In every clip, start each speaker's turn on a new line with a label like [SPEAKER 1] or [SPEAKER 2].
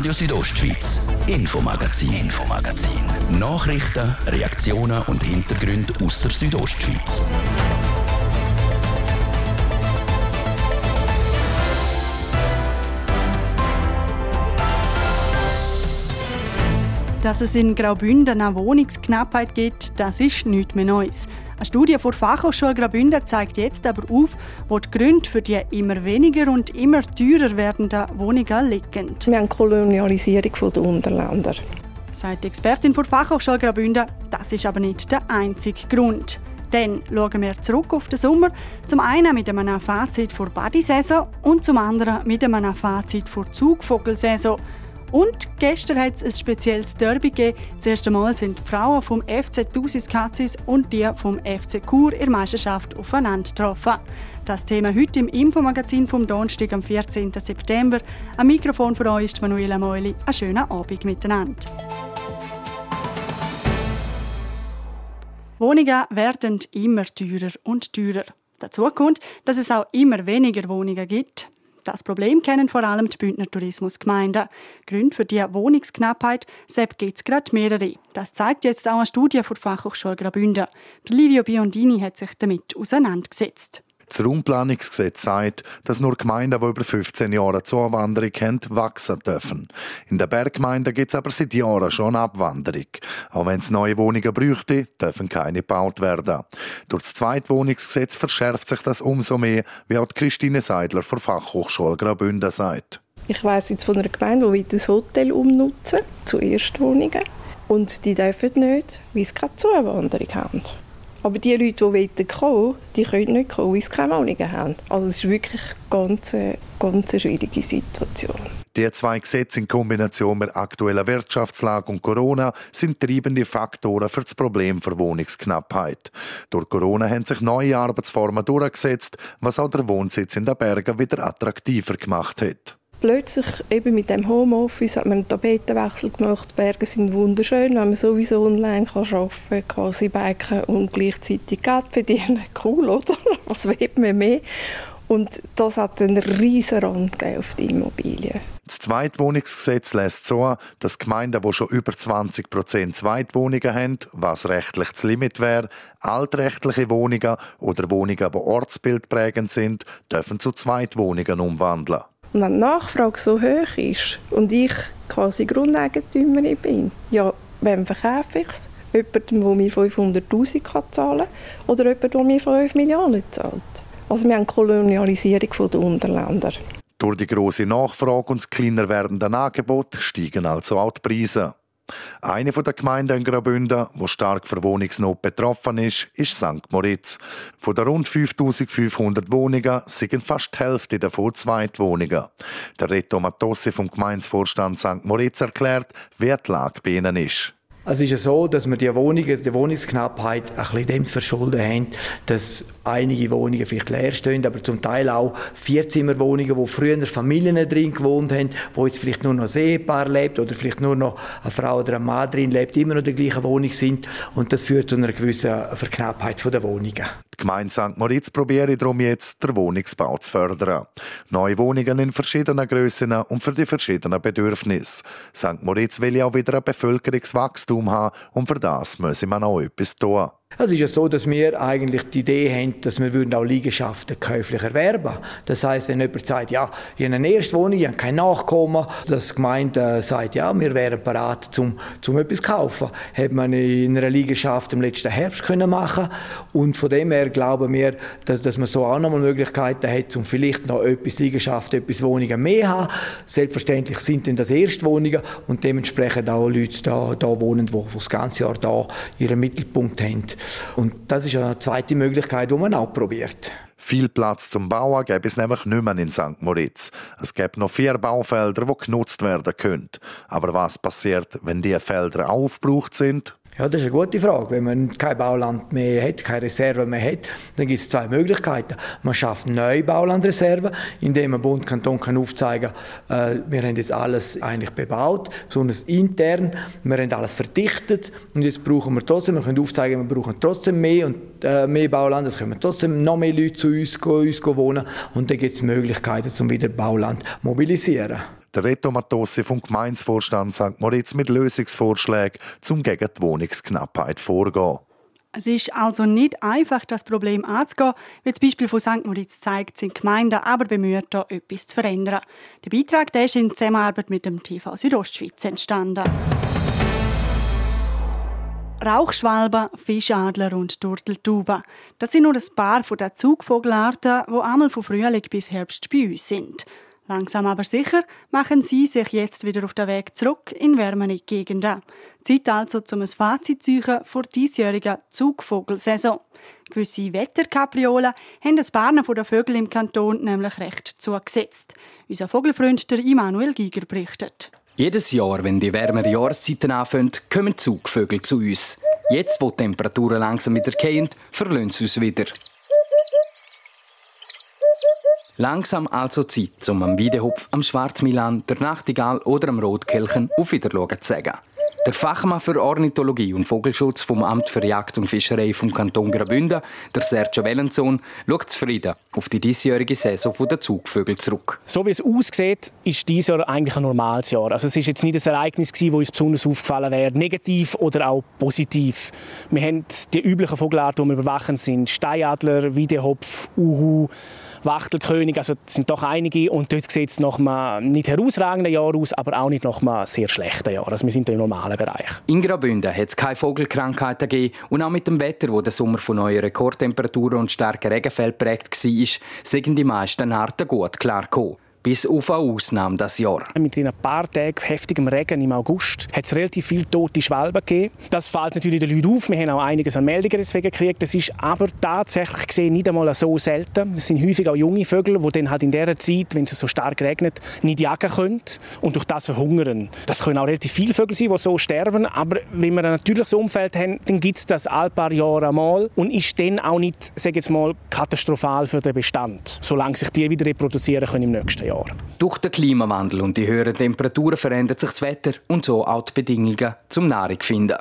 [SPEAKER 1] Radio Südostschweiz, Infomagazin, Infomagazin. Nachrichten, Reaktionen und Hintergründe aus der Südostschweiz.
[SPEAKER 2] Dass es in Graubünden eine Wohnungsknappheit gibt, das ist nichts mehr Neues. Eine Studie der Fachhochschule Graubünden zeigt jetzt aber auf, wo die Gründe für die immer weniger und immer teurer werdenden Wohnungen liegen.
[SPEAKER 3] Wir haben Kolonialisierung der Unterländer.
[SPEAKER 2] Sagt die Expertin der Fachhochschule Graubünden, das ist aber nicht der einzige Grund. Dann schauen wir zurück auf den Sommer. Zum einen mit einem Fazit vor Badesaison und zum anderen mit einem Fazit vor Zugvogelsaison. Und gestern hat es ein spezielles Derby gegeben. Das erste Mal sind die Frauen vom FC Thusis Katzis und die vom FC Chur in Meisterschaft aufeinander getroffen. Das Thema heute im Infomagazin vom Donnerstag am 14. September. Am Mikrofon für euch ist Manuela Meuli. Einen schönen Abend miteinander. Wohnungen werden immer teurer und teurer. Dazu kommt, dass es auch immer weniger Wohnungen gibt. Das Problem kennen vor allem die Bündner Tourismusgemeinden. Gründe für die Wohnungsknappheit gibt es gerade mehrere. Das zeigt jetzt auch eine Studie der Fachhochschule Graubünden. Livio Biondini hat sich damit auseinandergesetzt.
[SPEAKER 4] Das Raumplanungsgesetz sagt, dass nur Gemeinden, die über 15 Jahre Zuwanderung haben, wachsen dürfen. In den Berggemeinden gibt es aber seit Jahren schon Abwanderung. Auch wenn es neue Wohnungen bräuchte, dürfen keine gebaut werden. Durch das Zweitwohnungsgesetz verschärft sich das umso mehr, wie auch Christine Seidler von Fachhochschule Graubünden sagt.
[SPEAKER 3] Ich weiss jetzt von einer Gemeinde, die das Hotel umnutzen zu Erstwohnungen. Und die dürfen nicht, weil sie keine Zuwanderung haben. Aber die Leute, die wollen, die können nicht kommen, weil sie keine Wohnungen haben. Also es ist wirklich eine ganz, ganz schwierige Situation.
[SPEAKER 4] Die zwei Gesetze in Kombination mit aktueller Wirtschaftslage und Corona sind treibende Faktoren für das Problem der Wohnungsknappheit. Durch Corona haben sich neue Arbeitsformen durchgesetzt, was auch der Wohnsitz in den Bergen wieder attraktiver gemacht hat
[SPEAKER 3] plötzlich eben mit dem Homeoffice hat man einen Tapetenwechsel gemacht. Die Berge sind wunderschön, wenn man sowieso online kann arbeiten kann, quasi biken und gleichzeitig Geld verdienen. Cool, oder? Was will man mehr? Und das hat einen riesen Rand auf die Immobilien.
[SPEAKER 4] Das Zweitwohnungsgesetz lässt so, dass Gemeinden, die schon über 20 Prozent Zweitwohnungen haben, was rechtlich das Limit wäre, altrechtliche Wohnungen oder Wohnungen, die ortsbildprägend sind, dürfen zu Zweitwohnungen umwandeln.
[SPEAKER 3] Und wenn die Nachfrage so hoch ist und ich quasi Grundeigentümerin bin, ja, wem verkaufe ich es? Jemandem, der mir 500'000 zahlen kann oder jemandem, der mir 5 Millionen zahlt. Also wir haben Kolonialisierung der Unterländer.
[SPEAKER 4] Durch die große Nachfrage und das kleiner werdende Angebot steigen also auch die Preise. Eine der Gemeinden in Graubünden, die stark von Wohnungsnot betroffen ist, ist St. Moritz. Von den rund 5500 Wohnungen sind fast die Hälfte davon Zweitwohnungen. Der Reto Matossi vom Gemeinsvorstand St. Moritz erklärt, wer die Lage bei ihnen ist.
[SPEAKER 5] Es ist ja so, dass wir die Wohnungen, die Wohnungsknappheit ein bisschen dem verschulden haben, dass einige Wohnungen vielleicht leer stehen, aber zum Teil auch Vierzimmerwohnungen, wo früher Familien drin gewohnt haben, wo jetzt vielleicht nur noch ein Ehepaar lebt oder vielleicht nur noch eine Frau oder ein Mann drin lebt, immer noch in der gleichen Wohnung sind und das führt zu einer gewissen Verknappheit der Wohnungen.
[SPEAKER 4] Die Gemeinde St. Moritz probiert darum jetzt, den Wohnungsbau zu fördern. Neue Wohnungen in verschiedenen Grössen und für die verschiedenen Bedürfnisse. St. Moritz will ja auch wieder ein Bevölkerungswachstum haben und für das müsse man auch etwas tun.
[SPEAKER 5] Es ist ja so, dass wir eigentlich die Idee haben, dass wir würden auch Liegenschaften käuflich erwerben. Das heißt, wenn jemand sagt, ja, ich habe eine Erstwohnung, ich habe kein Nachkommen, dass die Gemeinde sagt, ja, wir wären bereit, zum, zum etwas zu kaufen. Hat man in einer Liegenschaft im letzten Herbst können machen und von dem her glauben wir, dass, dass man so auch noch mal Möglichkeiten hat, um vielleicht noch etwas Liegenschaften, etwas Wohnungen mehr zu haben. Selbstverständlich sind dann das Erstwohnungen und dementsprechend auch Leute da, da wohnen, die das ganze Jahr da ihren Mittelpunkt haben. Und das ist eine zweite Möglichkeit, die man auch probiert.
[SPEAKER 4] Viel Platz zum Bauen gäbe es nämlich nicht mehr in St. Moritz. Es gibt noch vier Baufelder, die genutzt werden können. Aber was passiert, wenn diese Felder aufgebraucht sind?
[SPEAKER 5] Ja, das ist eine gute Frage. Wenn man kein Bauland mehr hat, keine Reserve mehr hat, dann gibt es zwei Möglichkeiten. Man schafft neue Baulandreserven, indem man Bund Kanton kann aufzeigen kann, äh, wir haben jetzt alles eigentlich bebaut, besonders intern, wir haben alles verdichtet und jetzt brauchen wir trotzdem, wir können aufzeigen, wir brauchen trotzdem mehr und äh, mehr Bauland, es kommen trotzdem noch mehr Leute zu uns, uns wohnen und dann gibt es Möglichkeiten, um wieder Bauland zu mobilisieren.
[SPEAKER 4] Der Reto Matossi vom Gemeinsvorstand St. Moritz mit Lösungsvorschlägen, um gegen die Wohnungsknappheit vorzugehen.
[SPEAKER 2] Es ist also nicht einfach, das Problem anzugehen. Wie das Beispiel von St. Moritz zeigt, sind Gemeinden aber bemüht, da etwas zu verändern. Der Beitrag der ist in Zusammenarbeit mit dem TV Südostschweiz entstanden. Rauchschwalben, Fischadler und Turteltauben. Das sind nur ein paar den Zugvogelarten, die einmal von Frühling bis Herbst bei uns sind. Langsam aber sicher machen sie sich jetzt wieder auf den Weg zurück in wärmere Gegenden. Zeit also, um ein Fazit zu vor diesjährigen Zugvogelsaison. Gewisse Wetterkapriolen haben das Barnen der Vögel im Kanton nämlich recht zugesetzt. Unser Vogelfreund der Immanuel Giger berichtet.
[SPEAKER 6] Jedes Jahr, wenn die wärmeren Jahreszeiten anfangen, kommen Zugvögel zu uns. Jetzt, wo die Temperaturen langsam wieder gehen, verlöhnt sie uns wieder. Langsam also Zeit, um am Weidehopf, am Schwarzmilan, der Nachtigall oder am Rotkelchen auf Wiederschauen zu sagen. Der Fachmann für Ornithologie und Vogelschutz vom Amt für Jagd und Fischerei vom Kanton Graubünden, der Sergio Wellensohn, schaut zufrieden auf die diesjährige Saison der Zugvögel zurück.
[SPEAKER 7] So wie es aussieht, ist dieses Jahr eigentlich ein normales Jahr. Also es ist jetzt nicht ein Ereignis wo uns besonders aufgefallen wäre, negativ oder auch positiv. Wir haben die üblichen Vogelarten, die wir überwachen, sind Steinadler, Wiedehopf, Uhu, Wachtelkönig, also das sind doch einige und dort sieht es nach einem nicht herausragenden Jahr aus, aber auch nicht nach einem sehr schlechten Jahr. Also wir sind im normalen Bereich.
[SPEAKER 6] In Graubünden hat es keine Vogelkrankheiten gegeben und auch mit dem Wetter, wo der Sommer von neuen Rekordtemperaturen und starken Regenfällen prägt war, sind die meisten Arten gut klargekommen bis auf eine Ausnahme das Jahr.
[SPEAKER 7] Mit ein paar Tagen heftigem Regen im August hat es relativ viele tote Schwalben gegeben. Das fällt natürlich den Leuten auf. Wir haben auch einiges an Meldungen deswegen gekriegt. Das ist aber tatsächlich gesehen nicht einmal so selten. Das sind häufig auch junge Vögel, die dann halt in dieser Zeit, wenn es so stark regnet, nicht jagen können und durch das verhungern. Das können auch relativ viele Vögel sein, die so sterben. Aber wenn wir ein natürliches Umfeld haben, dann gibt es das all paar Jahre einmal und ist dann auch nicht, sage jetzt mal, katastrophal für den Bestand, solange sich die wieder reproduzieren können im nächsten Jahr. Jahr.
[SPEAKER 6] Durch den Klimawandel und die höheren Temperaturen verändert sich das Wetter und so auch die Bedingungen zum Nahrung finden.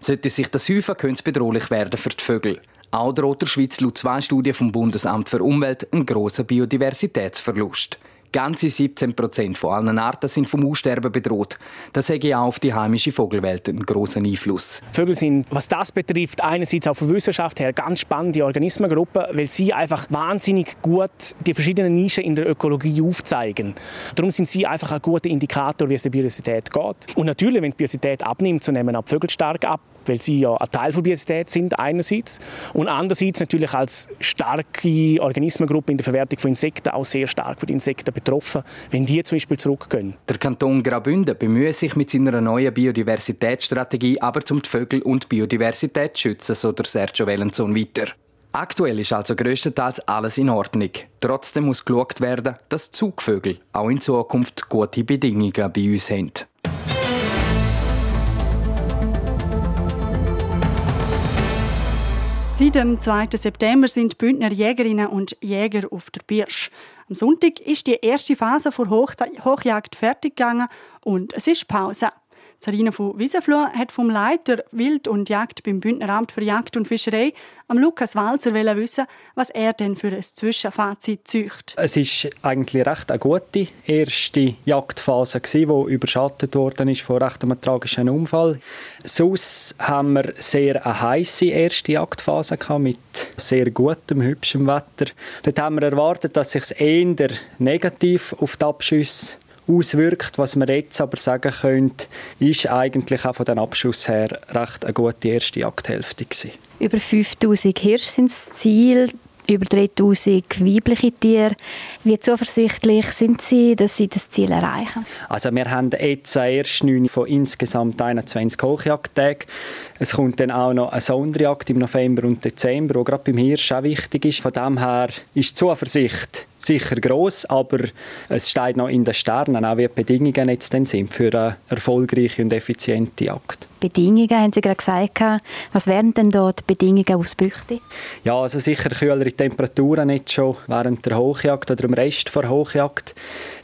[SPEAKER 6] Sollte sich das häufen, könnte es bedrohlich werden für die Vögel. Auch droht der Schweiz laut zwei Studien vom Bundesamt für Umwelt ein grosser Biodiversitätsverlust. Ganze 17 Prozent von allen Arten sind vom Aussterben bedroht. Das hat auch auf die heimische Vogelwelt einen großen Einfluss.
[SPEAKER 7] Vögel sind, was das betrifft, einerseits auch von Wissenschaft her ganz spannende Organismengruppe, weil sie einfach wahnsinnig gut die verschiedenen Nischen in der Ökologie aufzeigen. Darum sind sie einfach ein guter Indikator, wie es der Biodiversität geht. Und natürlich, wenn die Biodiversität abnimmt, so nehmen auch Vögel stark ab weil sie ja ein Teil der Biodiversität sind einerseits und andererseits natürlich als starke Organismengruppe in der Verwertung von Insekten auch sehr stark für die Insekten betroffen, wenn die zum Beispiel zurückgehen.
[SPEAKER 6] Der Kanton Graubünden bemüht sich mit seiner neuen Biodiversitätsstrategie aber zum Vögel und Biodiversität zu schützen, so der Sergio Wellenson weiter. Aktuell ist also größtenteils alles in Ordnung. Trotzdem muss geschaut werden, dass Zugvögel auch in Zukunft gute Bedingungen bei uns haben.
[SPEAKER 2] Seit dem 2. September sind Bündner Jägerinnen und Jäger auf der Birsch. Am Sonntag ist die erste Phase der Hoch Hochjagd fertig gegangen und es ist Pause. Sarina von Wiesenfloh hat vom Leiter Wild und Jagd beim Bündneramt für Jagd und Fischerei, am Lukas Walzer, wissen, was er denn für ein Zwischenfazit zücht.
[SPEAKER 8] Es ist eigentlich recht eine gute erste Jagdphase die überschattet worden ist von recht einem tragischen Unfall. Sonst haben wir sehr eine heiße erste Jagdphase mit sehr gutem, hübschem Wetter. Dort haben wir erwartet, dass sich eher negativ auf die Abschüsse auswirkt. Was man jetzt aber sagen könnte, ist eigentlich auch von den Abschuss her recht eine gute erste Jagdhälfte gewesen.
[SPEAKER 9] Über 5000 Hirsche sind das Ziel über 3000 weibliche Tiere. Wie zuversichtlich sind Sie, dass Sie das Ziel erreichen?
[SPEAKER 8] Also wir haben jetzt erst neun von insgesamt 21 Hochjagdtagen. Es kommt dann auch noch eine Sonderjagd im November und Dezember, die gerade beim Hirsch auch wichtig ist. Von dem her ist die Zuversicht sicher groß, aber es steht noch in den Sternen, auch wie die Bedingungen jetzt dann sind für eine erfolgreiche und effiziente Jagd.
[SPEAKER 9] Bedingungen, haben Sie gerade gesagt. Was wären denn dort die Bedingungen, die es bräuchte?
[SPEAKER 8] Ja, also sicher kühlere Temperaturen nicht schon während der Hochjagd oder im Rest der Hochjagd.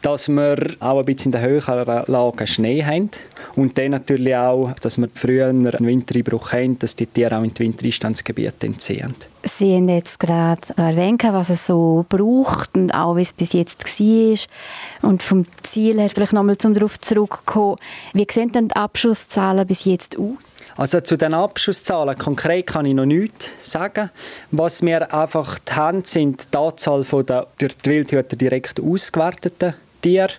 [SPEAKER 8] Dass wir auch ein bisschen in den höheren Lagen Schnee haben. Und dann natürlich auch, dass wir früher einen Wintereinbruch haben, dass die Tiere auch in die Wintereinstandsgebiete entziehen.
[SPEAKER 9] Sie haben jetzt gerade erwähnt, was es so braucht und auch wie es bis jetzt war. Und vom Ziel her vielleicht nochmal zum darauf zurückkommen. Wie sehen denn die Abschusszahlen bis jetzt aus?
[SPEAKER 8] Also zu den Abschusszahlen konkret kann ich noch nichts sagen. Was wir einfach haben, sind die Anzahl der durch die Wildhüter direkt ausgewerteten Tiere.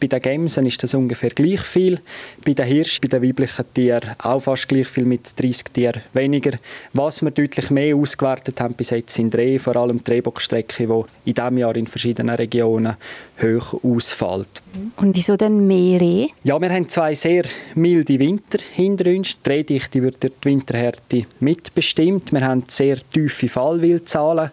[SPEAKER 8] Bei den Gämsen ist das ungefähr gleich viel. Bei den Hirsch, bei den weiblichen Tieren auch fast gleich viel mit 30 Tieren weniger. Was wir deutlich mehr ausgewertet haben bis jetzt sind Rehe, vor allem die Rehbockstrecke, die in diesem Jahr in verschiedenen Regionen hoch ausfällt.
[SPEAKER 9] Und wieso denn mehr Rehe?
[SPEAKER 8] Ja, wir haben zwei sehr milde Winter hinter uns. Die Rehdichte wird durch die Winterhärte mitbestimmt. Wir haben sehr tiefe Fallwildzahlen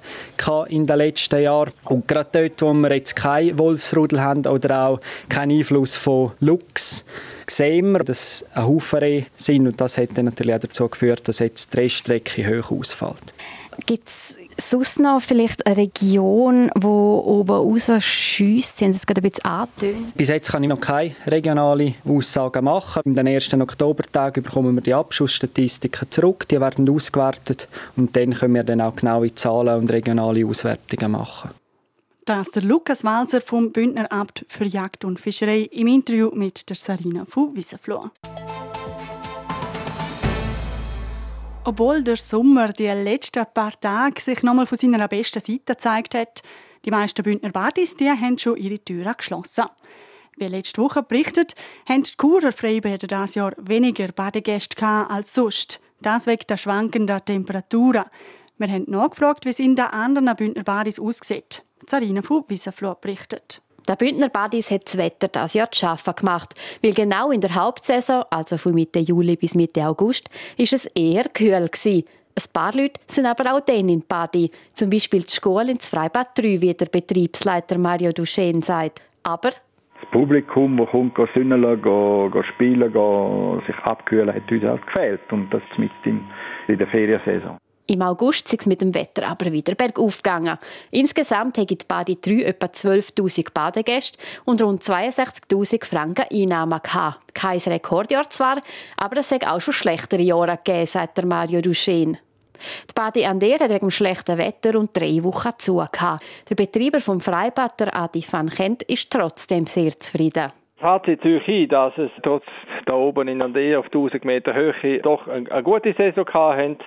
[SPEAKER 8] in den letzten Jahren. Und gerade dort, wo wir jetzt keinen Wolfsrudel haben oder auch keinen Einfluss von Luchs, sehen wir, dass ein Haufen Rehe sind. Und das hat dann natürlich auch dazu geführt, dass jetzt die Rehstrecke hoch ausfällt.
[SPEAKER 9] Gibt es sonst noch vielleicht eine Region, die oben rausschießt? Sie haben es gerade ein bisschen angetönt.
[SPEAKER 8] Bis jetzt kann ich noch keine regionale Aussagen machen. Den ersten Oktobertagen bekommen wir die Abschussstatistiken zurück. Die werden ausgewertet und dann können wir dann auch genaue Zahlen und regionale Auswertungen machen.
[SPEAKER 2] Das der Lukas Walser vom Bündner Abt für Jagd und Fischerei im Interview mit der Sarina von Wiesenfloh. Obwohl der Sommer die letzten paar Tage sich nochmal von seiner besten Seite gezeigt hat, die meisten Bündner Badis die haben schon ihre Türen geschlossen. Wie letzte Woche berichtet, haben die Churer Freibäder dieses Jahr weniger Badegäste als sonst. Das wegen der schwankenden Temperaturen. Wir haben nachgefragt, wie es in den anderen Bündner Badis aussieht. Sarina von Wiesenfloh berichtet.
[SPEAKER 9] Der Bündner Badis hat das Wetter das Jahr zu schaffen gemacht, weil genau in der Hauptsaison, also von Mitte Juli bis Mitte August, ist es eher kühl gewesen. Ein paar Leute sind aber auch dann in Badi, zum Beispiel die Schule ins Freibad 3, wie der Betriebsleiter Mario Duchesne sagt. Aber
[SPEAKER 10] das Publikum, das kommt, geht sünneln, geht, spielen, geht sich abkühlen, hat uns halt gefehlt. Und das mit in der Feriensaison.
[SPEAKER 9] Im August ist es mit dem Wetter aber wieder bergauf gegangen. Insgesamt haben die Badi 3 etwa 12.000 Badegäste und rund 62.000 Franken Einnahmen gehabt. Kein Rekordjahr zwar, aber es hat auch schon schlechtere Jahre gegeben, sagt der Mario Duchesne. Die Badi Ander hat wegen dem schlechten Wetter und drei Wochen zu. Der Betreiber vom Freibad, der Adi van Kent, ist trotzdem sehr zufrieden.
[SPEAKER 11] Fazit ein, dass es trotz da oben in Ander auf 1000 Meter Höhe doch eine gute Saison hatten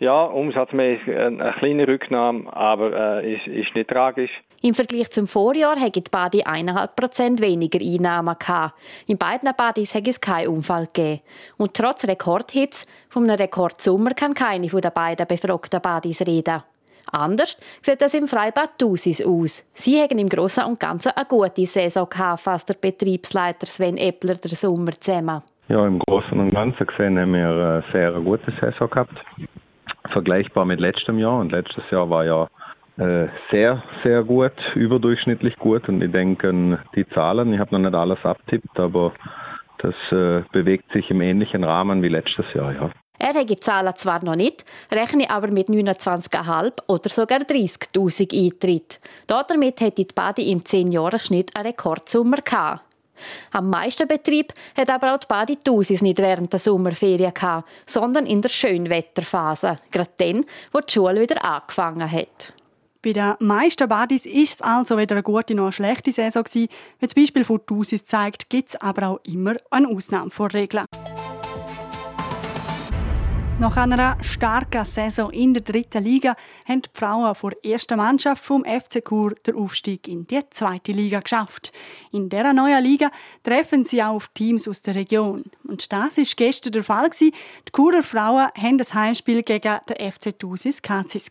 [SPEAKER 11] ja, umsatzmäßig eine kleine Rücknahme, aber äh, ist, ist nicht tragisch.
[SPEAKER 9] Im Vergleich zum Vorjahr hätte die Badi 1,5% weniger Einnahmen gehabt. In beiden Badis hätte es keinen Unfall gegeben. Und trotz Rekordhits vom Rekordsommer kann keine von den beiden befragten Badis reden. Anders sieht das im Freibad Thusis aus. Sie haben im Großen und Ganzen eine gute Saison gehabt, fasst der Betriebsleiter Sven Eppler der Sommer zusammen.
[SPEAKER 10] Ja, im Großen und Ganzen gesehen haben wir eine sehr gute Saison gehabt vergleichbar mit letztem Jahr. Und letztes Jahr war ja äh, sehr, sehr gut, überdurchschnittlich gut. Und ich denke, die Zahlen, ich habe noch nicht alles abtippt, aber das äh, bewegt sich im ähnlichen Rahmen wie letztes Jahr, ja.
[SPEAKER 9] Er hat die Zahlen zwar noch nicht, rechne aber mit 29,5 oder sogar 30.000 Eintritt. Damit hätte die Badi im 10-Jahres-Schnitt einen Rekordsummer gehabt. Am meisten Betrieb hat aber auch die Baditusis nicht während der Sommerferien gehabt, sondern in der Schönwetterphase, gerade dann, wo die Schule wieder angefangen hat.
[SPEAKER 2] Bei den meisten Badis ist es also weder eine gute noch eine schlechte Saison gewesen. Wie das Beispiel von Tusis zeigt, gibt es aber auch immer eine Ausnahme von Regeln. Nach einer starken Saison in der dritten Liga haben die Frauen vor der ersten Mannschaft vom FC Chur den Aufstieg in die zweite Liga geschafft. In dieser neuen Liga treffen sie auch auf Teams aus der Region. Und das war gestern der Fall. Die Churer Frauen haben das Heimspiel gegen den FC Thusis Kazis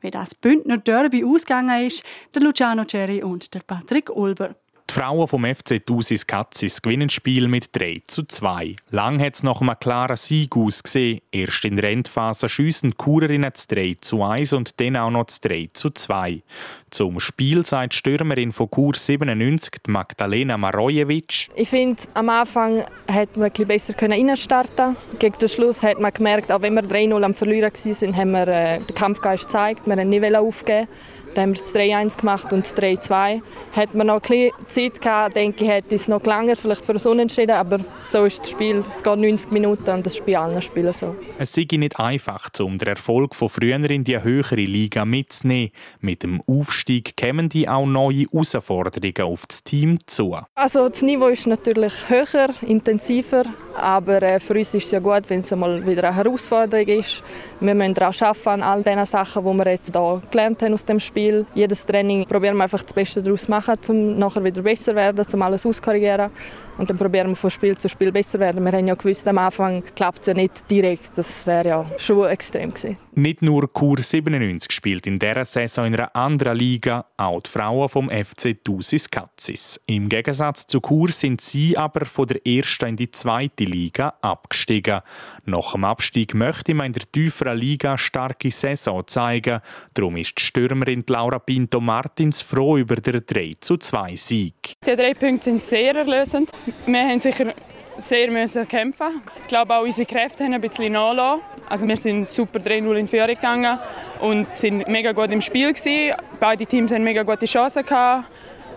[SPEAKER 2] Wie das Bündner Derby ausgegangen ist, der Luciano Cherry und der Patrick Ulber.
[SPEAKER 12] Die Frauen vom FC Thusis Katzis gewinnen das Spiel mit 3 zu 2. Lang hat es nach einem klaren Sieg ausgesehen. Erst in der Endphase schiessen die Kurerinnen das 3 zu 1 und dann auch noch das 3 zu 2. Zum Spiel sagt Stürmerin von Kurs 97, Magdalena Marojevic.
[SPEAKER 13] Ich finde, am Anfang hätte man ein besser reinstarten Gegen den Schluss hat man gemerkt, auch wenn wir 3-0 am Verlieren waren, haben wir äh, den Kampfgeist gezeigt. Wir haben nicht aufgeben dann haben wir das 3-1 gemacht und das 3-2. Hätte man noch ein bisschen Zeit gehabt, denke ich, hätte es noch länger vielleicht für das Unentschieden, aber so ist das Spiel. Es geht 90 Minuten und das ist bei allen Spielen so.
[SPEAKER 12] Es sei nicht einfach, um den Erfolg von früher in die höhere Liga mitzunehmen. Mit dem Aufstieg kämen die auch neue Herausforderungen auf das Team zu.
[SPEAKER 13] Also das Niveau ist natürlich höher, intensiver, aber äh, für uns ist es ja gut, wenn es mal wieder eine Herausforderung ist. Wir müssen daran arbeiten, an all den Sachen, die wir jetzt hier gelernt haben aus dem Spiel. Jedes Training probieren wir einfach das Beste daraus zu machen, um nachher wieder besser zu werden, um alles auskorrigieren. Und dann probieren wir von Spiel zu Spiel besser zu werden. Wir haben ja gewusst, am Anfang klappt es ja nicht direkt. Das wäre ja schon extrem gewesen.
[SPEAKER 12] Nicht nur Kur 97 spielt in dieser Saison in einer anderen Liga, auch die Frauen vom FC Thusis Katzis. Im Gegensatz zu Kur sind sie aber von der ersten in die zweite Liga abgestiegen. Nach dem Abstieg möchte man in der tieferen Liga starke Saison zeigen. Darum ist die Stürmerin Laura Pinto Martins froh über den 3 zu 2 Sieg.
[SPEAKER 14] Die drei Punkte sind sehr erlösend. Wir haben sicher sehr müssen kämpfen. Ich glaube auch unsere Kräfte haben ein bisschen nachgelassen. Also wir sind super 3-0 in Führung gegangen und sind mega gut im Spiel gewesen. Beide Teams haben mega gute Chancen gehabt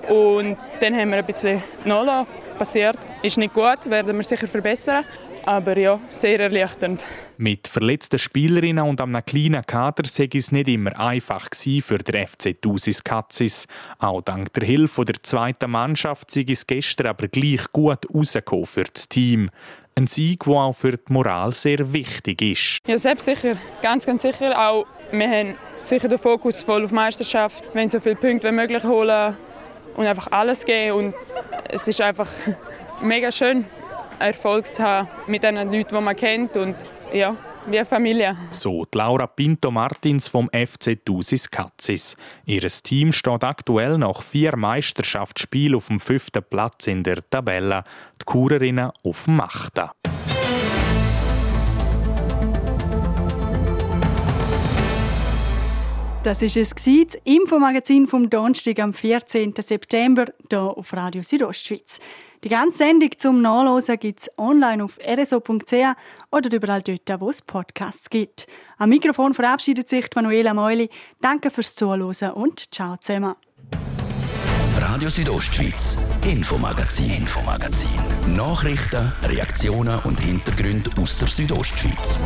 [SPEAKER 14] und dann haben wir ein bisschen nachgelassen. Passiert, ist nicht gut, werden wir sicher verbessern. Aber ja, sehr erleichternd.
[SPEAKER 12] Mit verletzten Spielerinnen und einem kleinen Kader sei es nicht immer einfach für den FC Thusis Katzis. Auch dank der Hilfe der zweiten Mannschaft sei es gestern aber gleich gut rausgekommen für das Team. Ein Sieg, der auch für die Moral sehr wichtig ist.
[SPEAKER 14] Ja, selbst sicher. Ganz, ganz sicher. Auch wir haben sicher den Fokus voll auf die Meisterschaft. Wir wollen so viele Punkte wie möglich holen und einfach alles geben. Und es ist einfach mega schön, Erfolg zu haben mit den Leuten, die man kennt. Und ja, wie eine Familie.
[SPEAKER 12] So die Laura Pinto Martins vom FC Thusis Katzis. Ihr Team steht aktuell nach vier Meisterschaftsspielen auf dem fünften Platz in der Tabelle. Die Kurerinnen auf dem achten.
[SPEAKER 2] Das ist es das Infomagazin vom Donnerstag am 14. September hier auf Radio Südostschweiz. Die ganze Sendung zum Nachlesen gibt es online auf rso.ch oder überall dort, wo es Podcasts gibt. Am Mikrofon verabschiedet sich Manuela Meuli. Danke fürs Zuhören und ciao zusammen.
[SPEAKER 1] Radio Südostschweiz, Infomagazin, Infomagazin. Nachrichten, Reaktionen und Hintergründe aus der Südostschweiz.